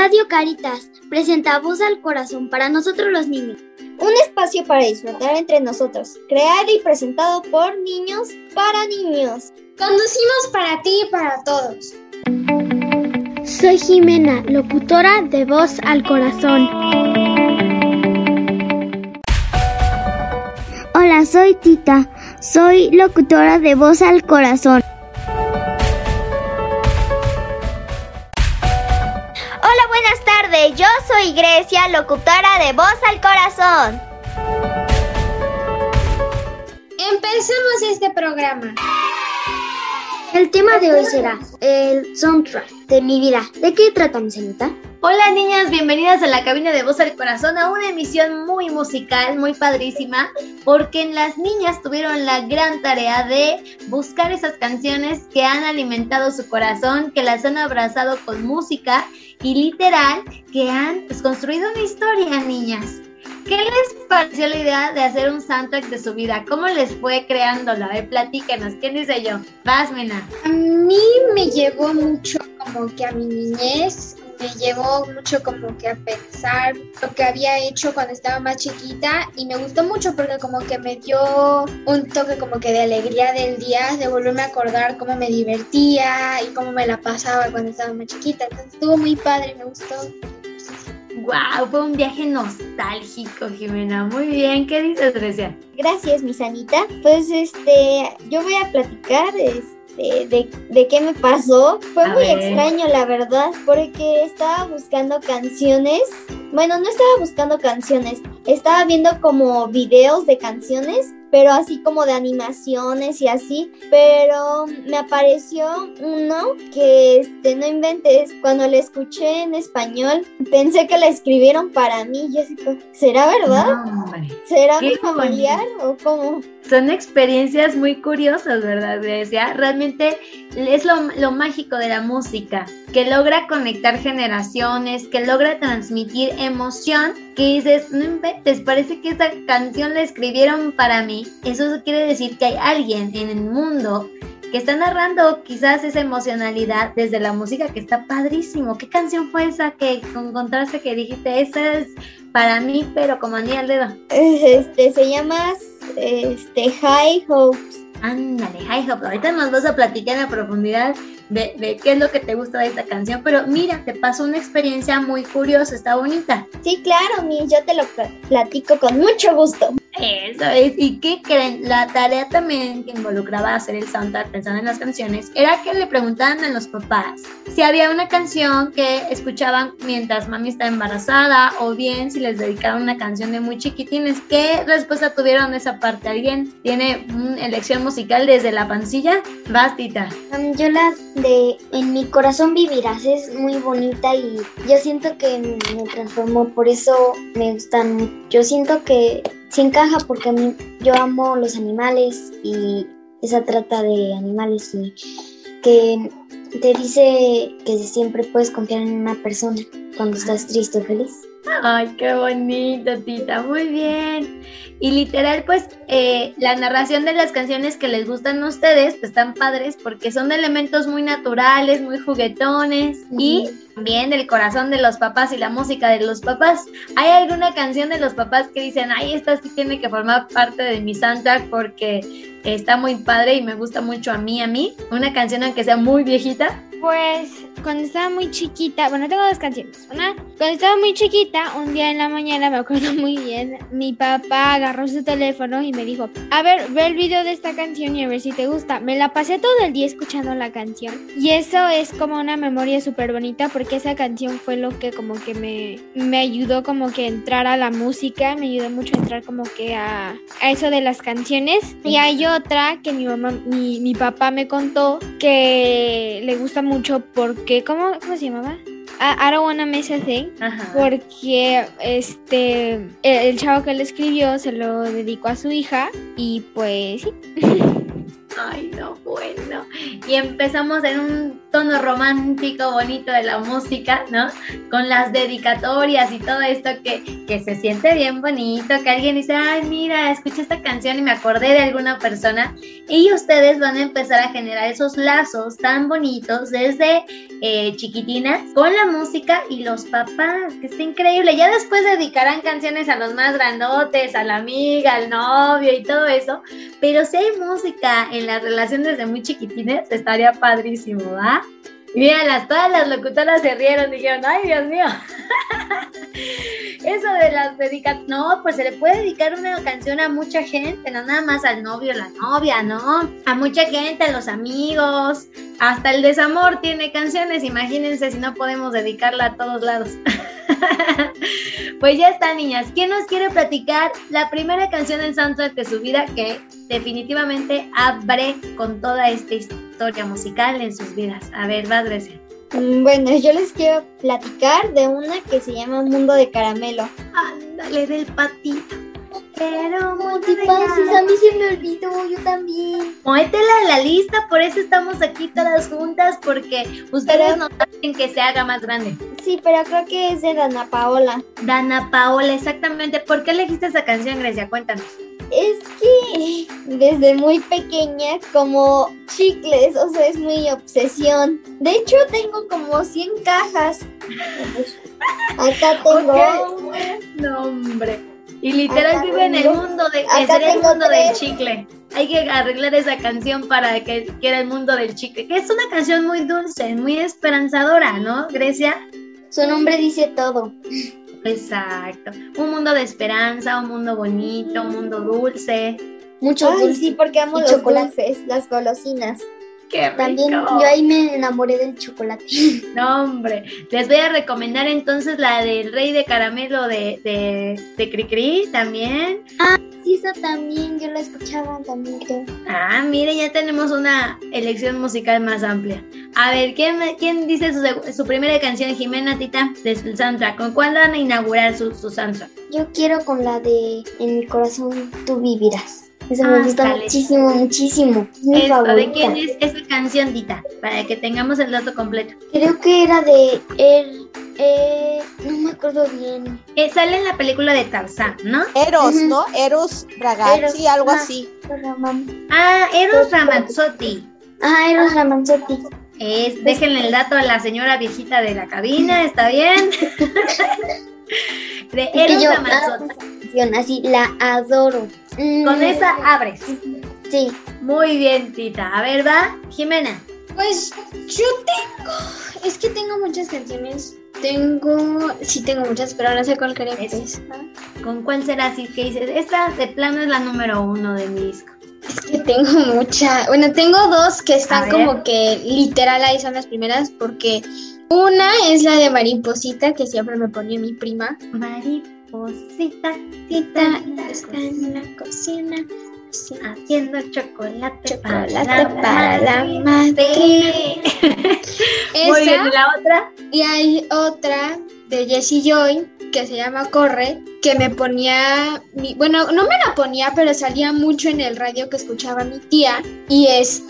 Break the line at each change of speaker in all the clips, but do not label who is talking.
Radio Caritas presenta Voz al Corazón para nosotros los niños.
Un espacio para disfrutar entre nosotros, creado y presentado por niños para niños.
Conducimos para ti y para todos.
Soy Jimena, locutora de Voz al Corazón.
Hola, soy Tita. Soy locutora de Voz al Corazón.
Buenas tardes. Yo soy Grecia, locutora de Voz al Corazón.
Empecemos este programa.
El tema de hoy será el soundtrack de mi vida. ¿De qué trata, mi señorita?
Hola niñas, bienvenidas a la cabina de Voz al Corazón, a una emisión muy musical, muy padrísima, porque las niñas tuvieron la gran tarea de buscar esas canciones que han alimentado su corazón, que las han abrazado con música y literal, que han pues, construido una historia, niñas. ¿Qué les pareció la idea de hacer un soundtrack de su vida? ¿Cómo les fue creándolo? A ver, platíquenos. ¿Quién dice yo? Vas, Mena.
A mí me llevó mucho como que a mi niñez, me llevó mucho como que a pensar lo que había hecho cuando estaba más chiquita y me gustó mucho porque como que me dio un toque como que de alegría del día, de volverme a acordar cómo me divertía y cómo me la pasaba cuando estaba más chiquita. Entonces estuvo muy padre, me gustó.
Wow, fue un viaje nostálgico, Jimena. Muy bien, ¿qué dices, Grecia?
Gracias, mi Sanita. Pues este, yo voy a platicar este, de, de qué me pasó. Fue
A
muy
ver.
extraño, la verdad, porque estaba buscando canciones. Bueno, no estaba buscando canciones, estaba viendo como videos de canciones, pero así como de animaciones y así. Pero me apareció uno que, este, no inventes, cuando lo escuché en español, pensé que la escribieron para mí. Yo así ¿será verdad?
No.
¿Será mi familiar o cómo?
Son experiencias muy curiosas, ¿verdad, Grecia? Realmente es lo, lo mágico de la música, que logra conectar generaciones, que logra transmitir emoción, que dices, no inventes, parece que esa canción la escribieron para mí. Eso quiere decir que hay alguien en el mundo que está narrando quizás esa emocionalidad desde la música que está padrísimo. ¿Qué canción fue esa que encontraste que dijiste, esa es para mí, pero como anillo al dedo?
Este, se llama este, High Hopes.
Ándale, High Hope. Ahorita nos vas a platicar en la profundidad de, de qué es lo que te gusta de esta canción, pero mira, te pasó una experiencia muy curiosa, está bonita.
Sí, claro, mi, yo te lo pl- platico con mucho gusto.
Eso es. ¿Y qué creen? La tarea también que involucraba hacer el soundtrack pensando en las canciones era que le preguntaban a los papás si había una canción que escuchaban mientras mami estaba embarazada o bien si les dedicaban una canción de muy chiquitines. ¿Qué respuesta tuvieron de esa parte? ¿Alguien tiene una elección musical desde la pancilla? Bastita.
Um, yo las de En mi corazón vivirás es muy bonita y yo siento que me transformó, por eso me gustan. mucho. Yo siento que sí encaja porque a mí yo amo los animales y esa trata de animales y que te dice que siempre puedes confiar en una persona cuando estás triste o feliz.
Ay, qué bonito, tita, muy bien. Y literal, pues, eh, la narración de las canciones que les gustan a ustedes, pues están padres porque son de elementos muy naturales, muy juguetones y también del corazón de los papás y la música de los papás. ¿Hay alguna canción de los papás que dicen, ay, esta sí tiene que formar parte de mi soundtrack porque está muy padre y me gusta mucho a mí, a mí? Una canción aunque sea muy viejita.
Pues cuando estaba muy chiquita, bueno, tengo dos canciones. Una, cuando estaba muy chiquita, un día en la mañana, me acuerdo muy bien, mi papá agarró su teléfono y me dijo, a ver, ve el video de esta canción y a ver si te gusta. Me la pasé todo el día escuchando la canción. Y eso es como una memoria súper bonita porque esa canción fue lo que como que me, me ayudó como que a entrar a la música, me ayudó mucho a entrar como que a, a eso de las canciones. Y hay otra que mi mamá, mi, mi papá me contó que le gusta mucho porque, ¿cómo, cómo se llamaba? I, I don't wanna miss a thing.
Ajá.
Porque este el, el chavo que le escribió se lo dedicó a su hija y pues sí.
Ay, no, bueno. Y empezamos en un tono romántico, bonito de la música, ¿no? Con las dedicatorias y todo esto que, que se siente bien bonito, que alguien dice, ay, mira, escuché esta canción y me acordé de alguna persona. Y ustedes van a empezar a generar esos lazos tan bonitos desde eh, chiquitinas con la música y los papás, que está increíble. Ya después dedicarán canciones a los más grandotes, a la amiga, al novio y todo eso. Pero si hay música en la relación desde muy chiquitines, estaría padrísimo, ¿va? Y mira, todas las locutoras se rieron, dijeron, ay Dios mío. Eso de las dedicatorias, no, pues se le puede dedicar una canción a mucha gente, no nada más al novio la novia, ¿no? A mucha gente, a los amigos, hasta el desamor tiene canciones, imagínense si no podemos dedicarla a todos lados. pues ya está, niñas. ¿Quién nos quiere platicar la primera canción en soundtrack de su vida que definitivamente abre con toda esta historia musical en sus vidas? A ver, vas, Grecia.
Mm, bueno, yo les quiero platicar de una que se llama Mundo de Caramelo.
Ándale, del patito.
Pero multipases, a mí se me olvidó, yo también.
Muétela a la lista, por eso estamos aquí todas juntas, porque ustedes no hacen que se haga más grande.
Sí, pero creo que es de Dana Paola.
Dana Paola, exactamente. ¿Por qué elegiste esa canción, Grecia? Cuéntanos.
Es que desde muy pequeña, como chicles, o sea, es muy obsesión. De hecho, tengo como 100 cajas. Acá tengo.
No, hombre. Y literal vive en el mundo de el mundo del chicle. Hay que arreglar esa canción para que quiera el mundo del chicle, que es una canción muy dulce, muy esperanzadora, ¿no, Grecia?
Su nombre dice todo.
Exacto. Un mundo de esperanza, un mundo bonito, un mundo dulce.
Mucho dulce. sí, porque amo los chocolates, las golosinas.
También
yo ahí me enamoré del chocolate.
No, hombre. Les voy a recomendar entonces la del Rey de Caramelo de, de, de Cricri también.
Ah, sí, esa también. Yo la escuchaba también, creo.
Ah, mire, ya tenemos una elección musical más amplia. A ver, ¿quién, quién dice su, su primera canción, Jimena Tita, de su soundtrack? ¿Con cuál van a inaugurar su, su soundtrack?
Yo quiero con la de En mi corazón tú vivirás. Eso me gusta muchísimo, muchísimo. Es mi favorita.
¿De quién es esa canción, Dita? Para que tengamos el dato completo.
Creo que era de él. Eh, no me acuerdo bien.
Eh, sale en la película de Tarzán, ¿no?
Eros, ¿no? Eros Ragazzi, algo así.
Ah, Eros Ramazzotti.
Ah, Eros Ramazzotti.
Es, déjenle el dato a la señora viejita de la cabina, ¿está bien? de Eros
Ramazzotti. Así, la adoro.
Con esa abres.
Sí.
Muy bien, Tita. A ver, va, Jimena.
Pues yo tengo, es que tengo muchas canciones. Tengo, sí tengo muchas, pero no sé cuál quería
¿Con cuál será así que dices? Esta de plano es la número uno de mi disco.
Es que tengo mucha, bueno, tengo dos que están como que literal ahí son las primeras porque una es la de Mariposita que siempre me ponía mi prima.
Mariposita Tita, está en la cocina haciendo chocolate, chocolate para, la, madre. Muy bien, ¿la otra?
Y hay otra de Jessie Joy que se llama Corre, que me ponía, mi, bueno, no me la ponía, pero salía mucho en el radio que escuchaba mi tía y es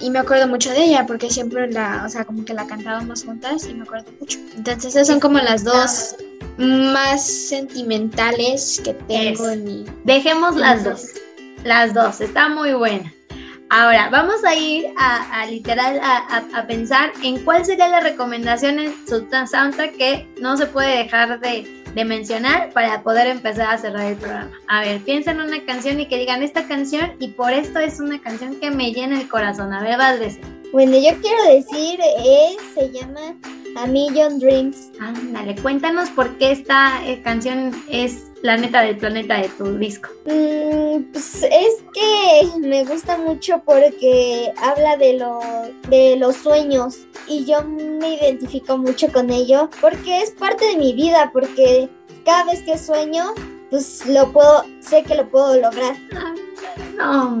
y me acuerdo mucho de ella porque siempre la, o sea, como que la cantábamos juntas y me acuerdo mucho. Entonces esas son como las dos más sentimentales que tengo en mi...
Dejemos las dos. Las dos, está muy buena. Ahora, vamos a ir a, literal a, pensar en cuál sería la recomendación en su soundtrack que no se puede dejar de, de, mencionar para poder empezar a cerrar el programa. A ver, piensen en una canción y que digan esta canción y por esto es una canción que me llena el corazón. A ver, Valdés.
Bueno, yo quiero decir, eh, se llama A Million Dreams.
Ándale, cuéntanos por qué esta eh, canción es la neta del planeta de tu disco.
Mm, pues es que me gusta mucho porque habla de, lo, de los sueños y yo me identifico mucho con ello porque es parte de mi vida, porque cada vez que sueño, pues lo puedo, sé que lo puedo lograr.
No,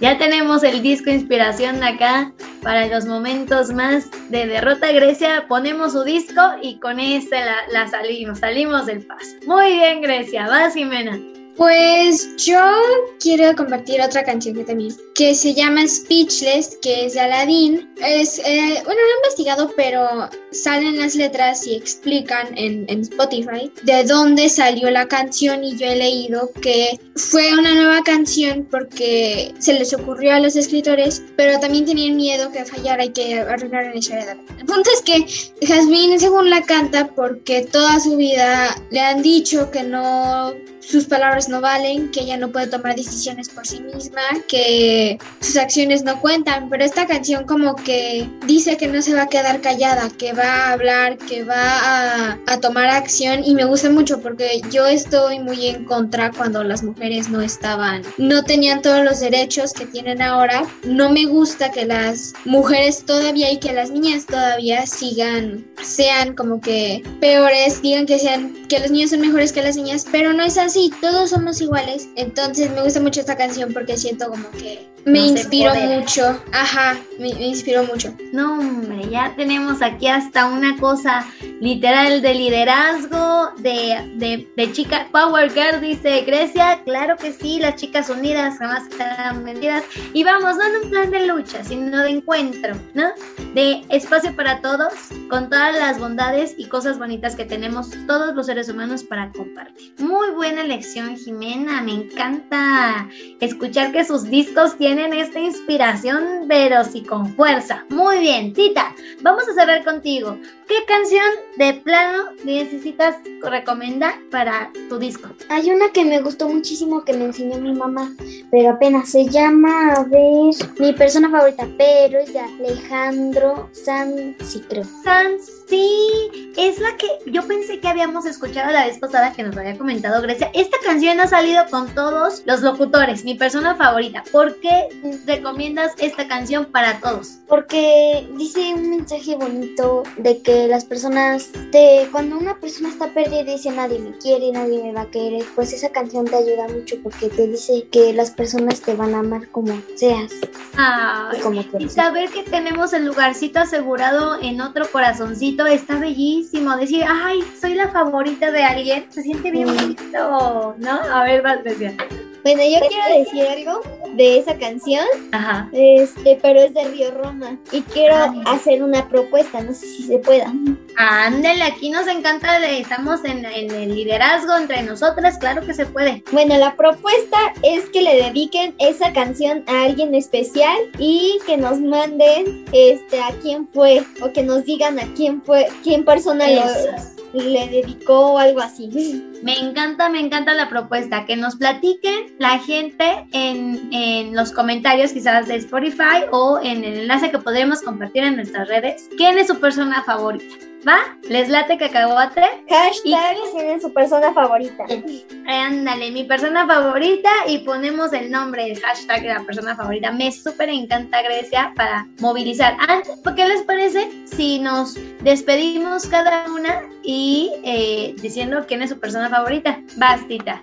ya tenemos el disco inspiración acá para los momentos más de derrota Grecia. Ponemos su disco y con este la, salimos, salimos del paso. Muy bien, Grecia. Vas, Jimena.
Pues yo quiero compartir otra canción que también, que se llama Speechless, que es de Aladdin. Es, eh, bueno, no he investigado, pero salen las letras y explican en, en Spotify de dónde salió la canción y yo he leído que fue una nueva canción porque se les ocurrió a los escritores, pero también tenían miedo que fallara y que arruinaran la historia. El punto es que Jasmine según la canta porque toda su vida le han dicho que no sus palabras no valen, que ella no puede tomar decisiones por sí misma, que sus acciones no cuentan, pero esta canción como que dice que no se va a quedar callada, que va a hablar, que va a, tomar acción y me gusta mucho porque yo estoy muy en contra cuando las mujeres no estaban, no tenían todos los derechos que tienen ahora. No me gusta que las mujeres todavía y que las niñas todavía sigan, sean como que peores, digan que sean, que los niños son mejores que las niñas, pero no es así, todos somos iguales. Entonces me gusta mucho esta canción porque siento como que me inspiró mucho. Ajá, me, me inspiró mucho.
No, hombre, ya tenemos aquí hasta una cosa literal de liderazgo, de, de, de chica Power Girl, dice Grecia. Claro que sí, las chicas unidas jamás estarán vendidas. Y vamos, no en un plan de lucha, sino de encuentro, ¿no? De espacio para todos, con todas las bondades y cosas bonitas que tenemos todos los seres humanos para compartir. Muy buena lección, Jimena. Me encanta escuchar que sus discos tienen esta inspiración, pero sí con fuerza. Muy bien, Tita, vamos a cerrar contigo. ¿Qué canción de plano necesitas recomendar para tu disco?
Hay una que me gustó muchísimo que me enseñó mi mamá, pero apenas se llama, a ver, mi persona favorita, pero es de Alejandro Sanz, creo.
Sanz, sí, es la que yo pensé que habíamos escuchado la vez pasada que nos había comentado Grecia. Esta canción ha salido con todos los locutores, mi persona favorita. ¿Por qué recomiendas esta canción para todos?
Porque dice un mensaje bonito de que las personas, de cuando una persona está perdida y dice nadie me quiere, nadie me va a querer, pues esa canción te ayuda mucho porque te dice que las personas te van a amar como seas.
Ay,
y como
y saber que tenemos el lugarcito asegurado en otro corazoncito está bellísimo. Decir, ay, soy la favorita de alguien, se siente bien bonito, ¿no? A ver, vas, Grecia.
Bueno, yo quiero decir algo de esa canción,
Ajá.
este, pero es de Río Roma. Y quiero
Ay.
hacer una propuesta, no sé si se pueda.
Ándale, aquí nos encanta, de- estamos en, en el liderazgo entre nosotras, claro que se puede.
Bueno, la propuesta es que le dediquen esa canción a alguien especial y que nos manden este a quién fue o que nos digan a quién fue, quién persona lo, le dedicó o algo así.
Me encanta, me encanta la propuesta. Que nos platiquen la gente en, en los comentarios, quizás de Spotify o en el enlace que podremos compartir en nuestras redes. ¿Quién es su persona favorita? ¿Va? ¿Les late cacahuate?
Hashtag
¿Y
quién es su persona favorita.
Ándale, mi persona favorita y ponemos el nombre, el hashtag de la persona favorita. Me súper encanta Grecia para movilizar. Antes, ¿qué les parece si nos despedimos cada una y eh, diciendo quién es su persona favorita? Bastita.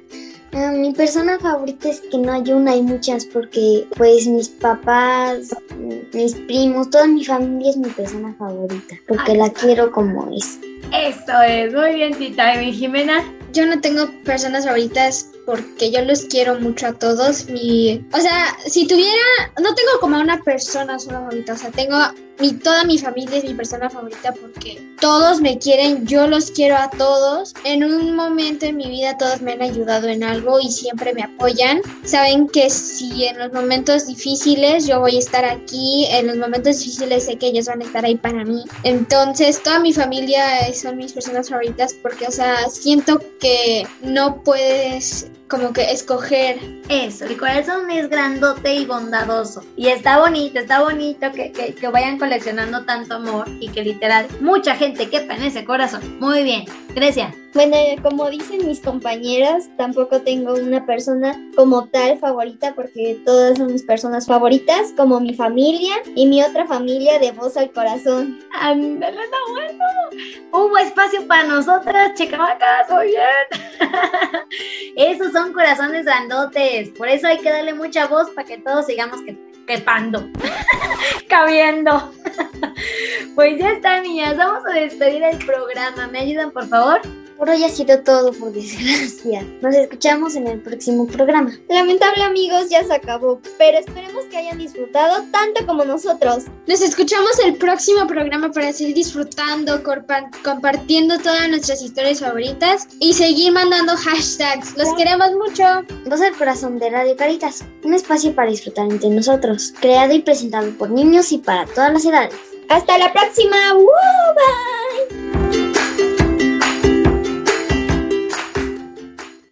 Ah, mi persona favorita es que no hay una, hay muchas, porque pues mis papás, mis primos, toda mi familia es mi persona favorita, porque
Ay,
la quiero como es.
Eso es, muy bien, Tita. ¿Y mi Jimena?
Yo no tengo personas favoritas porque yo los quiero mucho a todos. Mi, o sea, si tuviera, no tengo como una persona sola favorita, o sea, tengo mi, toda mi familia es mi persona favorita porque todos me quieren, yo los quiero a todos. En un momento en mi vida todos me han ayudado en algo y siempre me apoyan. Saben que si en los momentos difíciles yo voy a estar aquí, en los momentos difíciles sé que ellos van a estar ahí para mí. Entonces, toda mi familia son mis personas favoritas porque, o sea, siento que no puedes como que escoger
Eso, el corazón es grandote y bondadoso. Y está bonito, está bonito que, que, que vayan coleccionando tanto amor y que literal mucha gente quepa en ese corazón. Muy bien, Grecia.
Bueno, como dicen mis compañeras, tampoco tengo una persona como tal favorita porque todas son mis personas favoritas, como mi familia y mi otra familia de voz al corazón.
Ándale, está bueno. Hubo espacio para nosotras, chicamacas, muy bien. Esos son corazones grandotes. Por eso hay que darle mucha voz para que todos sigamos que, quepando, cabiendo. pues ya está, niñas. Vamos a despedir el programa. ¿Me ayudan, por favor?
Por hoy ha sido todo, por desgracia. Nos escuchamos en el próximo programa.
Lamentable amigos, ya se acabó, pero esperemos que hayan disfrutado tanto como nosotros.
Nos escuchamos el próximo programa para seguir disfrutando, compartiendo todas nuestras historias favoritas y seguir mandando hashtags. Los queremos mucho.
Voz al corazón de Radio Caritas, un espacio para disfrutar entre nosotros, creado y presentado por niños y para todas las edades.
Hasta la próxima. ¡Woo!